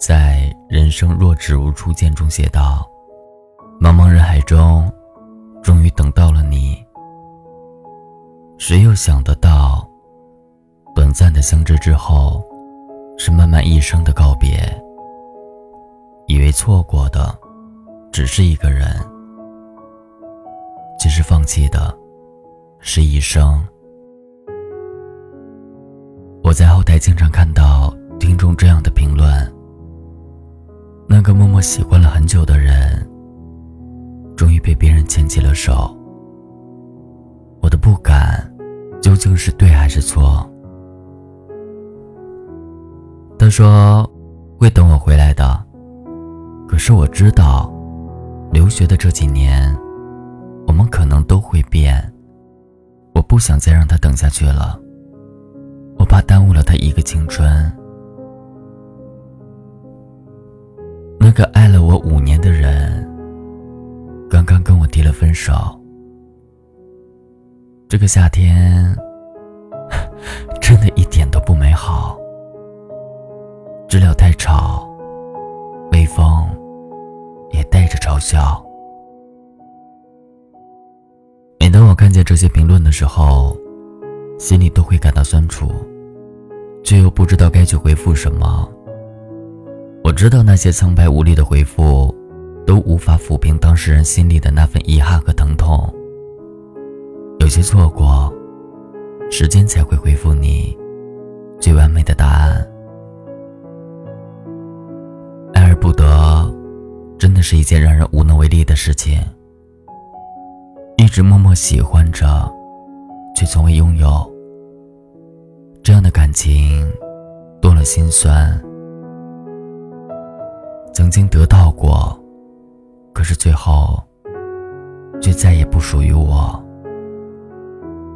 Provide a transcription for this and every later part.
在《人生若只如初见》中写道：“茫茫人海中，终于等到了你。谁又想得到，短暂的相知之后，是漫漫一生的告别？以为错过的，只是一个人，其实放弃的，是一生。”我在后台经常看到听众这样的评论：那个默默喜欢了很久的人，终于被别人牵起了手。我的不敢，究竟是对还是错？他说会等我回来的，可是我知道，留学的这几年，我们可能都会变。我不想再让他等下去了。我怕耽误了他一个青春。个爱了我五年的人，刚刚跟我提了分手。这个夏天，真的一点都不美好。知了太吵，微风也带着嘲笑。每当我看见这些评论的时候，心里都会感到酸楚。却又不知道该去回复什么。我知道那些苍白无力的回复，都无法抚平当事人心里的那份遗憾和疼痛。有些错过，时间才会回复你最完美的答案。爱而不得，真的是一件让人无能为力的事情。一直默默喜欢着，却从未拥有。这样的感情，多了心酸。曾经得到过，可是最后，却再也不属于我。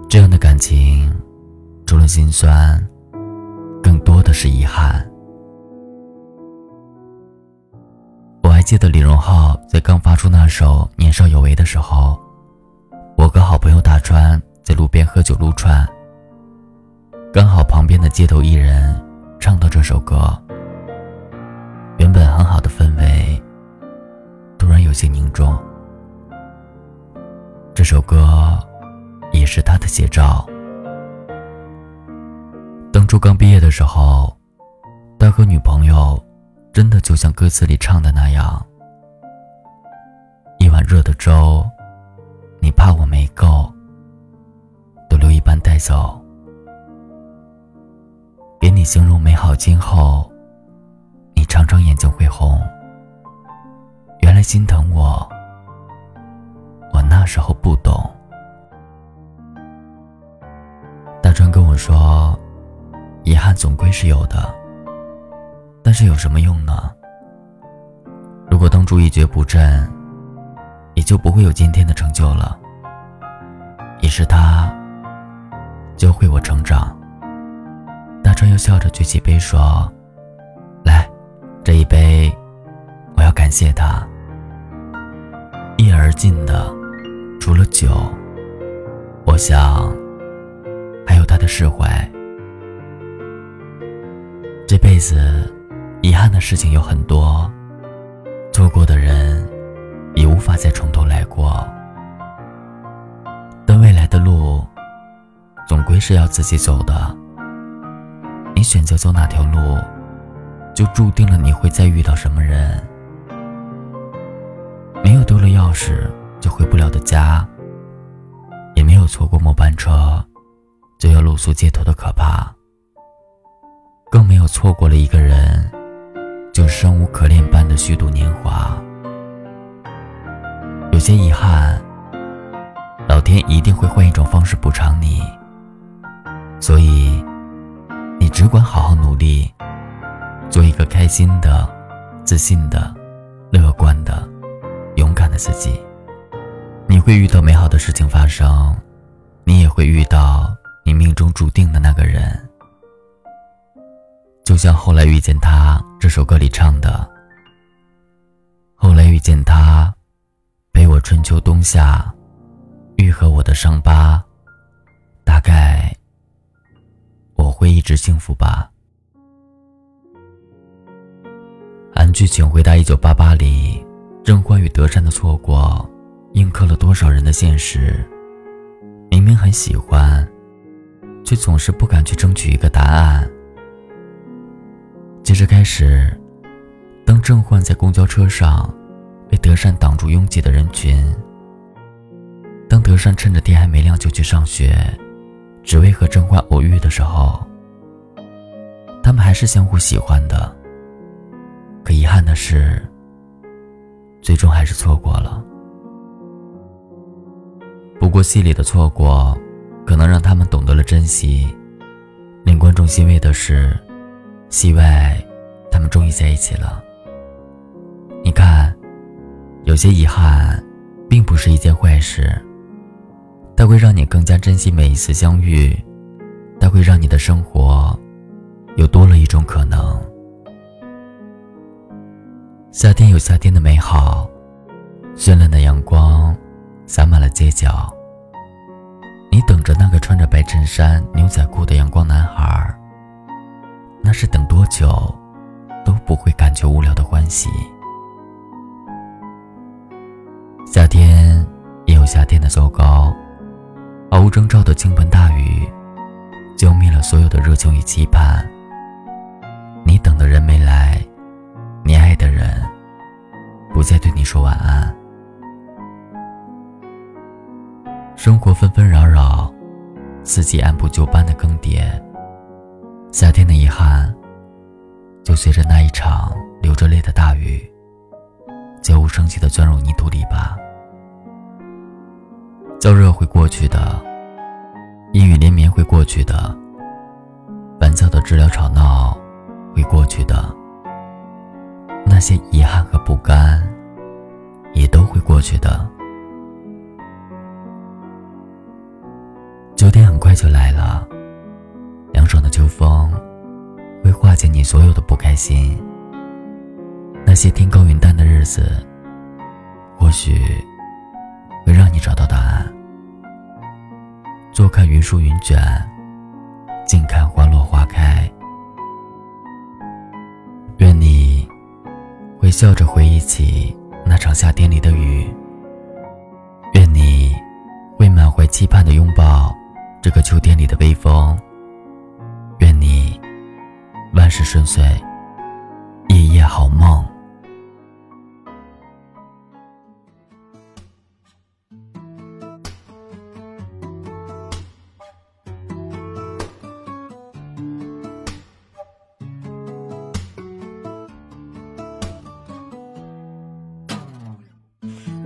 这样的感情，除了心酸，更多的是遗憾。我还记得李荣浩在刚发出那首《年少有为》的时候，我和好朋友大川在路边喝酒撸串。刚好旁边的街头艺人唱到这首歌，原本很好的氛围突然有些凝重。这首歌也是他的写照。当初刚毕业的时候，他和女朋友真的就像歌词里唱的那样，一碗热的粥，你怕我没够，都留一半带走。给你形容美好今后，常常眼睛会红。原来心疼我，我那时候不懂。大川跟我说，遗憾总归是有的，但是有什么用呢？如果当初一蹶不振，也就不会有今天的成就了。也是他教会我成长。大川又笑着举起杯说：“，这一杯，我要感谢他。一而尽的，除了酒，我想，还有他的释怀。这辈子，遗憾的事情有很多，错过的人，也无法再从头来过。但未来的路，总归是要自己走的。”你选择走哪条路，就注定了你会再遇到什么人。没有丢了钥匙就回不了的家，也没有错过末班车就要露宿街头的可怕，更没有错过了一个人就生无可恋般的虚度年华。有些遗憾，老天一定会换一种方式补偿你，所以。你只管好好努力，做一个开心的、自信的、乐观的、勇敢的自己。你会遇到美好的事情发生，你也会遇到你命中注定的那个人。就像《后来遇见他》这首歌里唱的：“后来遇见他，陪我春秋冬夏，愈合我的伤疤，大概。”我会一直幸福吧。剧情回答《一九八八》里，甄嬛与德善的错过，印刻了多少人的现实？明明很喜欢，却总是不敢去争取一个答案。接着开始，当甄嬛在公交车上被德善挡住拥挤的人群，当德善趁着天还没亮就去上学，只为和甄嬛偶遇的时候，他们还是相互喜欢的。可遗憾的是，最终还是错过了。不过戏里的错过，可能让他们懂得了珍惜。令观众欣慰的是，戏外，他们终于在一起了。你看，有些遗憾，并不是一件坏事。它会让你更加珍惜每一次相遇，它会让你的生活，又多了一种可能。夏天有夏天的美好，绚烂的阳光洒满了街角。你等着那个穿着白衬衫、牛仔裤的阳光男孩，那是等多久都不会感觉无聊的欢喜。夏天也有夏天的糟糕，毫无征兆的倾盆大雨，浇灭了所有的热情与期盼。你等的人没来。你爱的人再对你说晚安，生活纷纷扰扰，四季按部就班的更迭，夏天的遗憾就随着那一场流着泪的大雨，悄无声息的钻入泥土里吧。燥热会过去的，阴雨连绵会过去的，烦躁的治疗吵闹会过去的。那些遗憾和不甘，也都会过去的。秋天很快就来了，凉爽的秋风会化解你所有的不开心。那些天高云淡的日子，或许会让你找到答案。坐看云舒云卷，静看花落花开。愿你会笑着回忆起那场夏天里的雨。愿你会满怀期盼的拥抱这个秋天里的微风。愿你万事顺遂，夜夜好梦。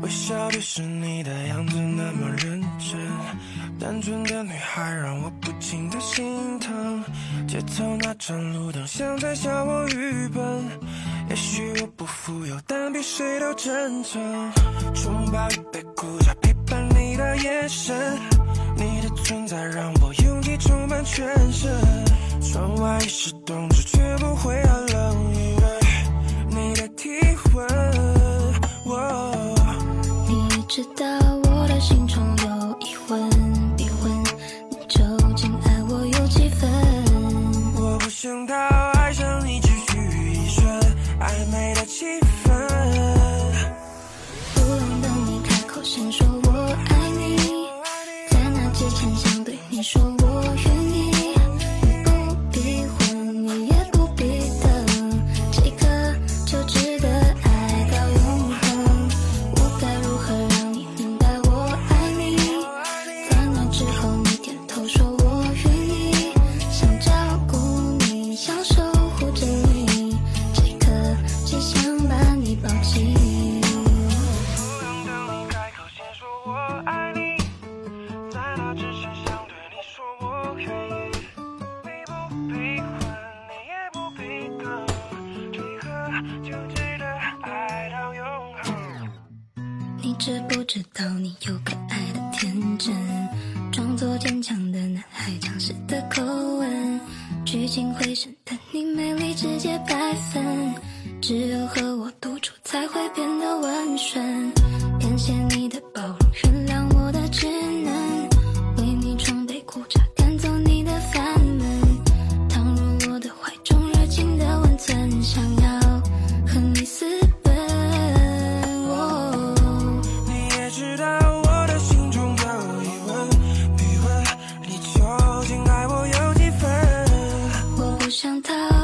微笑的是你的样子那么认真，单纯的女孩让我不禁的心疼。街头那盏路灯像在笑我愚笨，也许我不富有，但比谁都真诚。拥抱一杯苦茶，陪伴你的眼神，你的存在让我勇气充满全身。窗外已是冬至，却不会寒冷，知不知道你有可爱的天真，装作坚强的男孩，强势的口吻，聚精会神的你美丽直接百分，只有和我独处才会变得温顺。感谢你的包容，不想逃。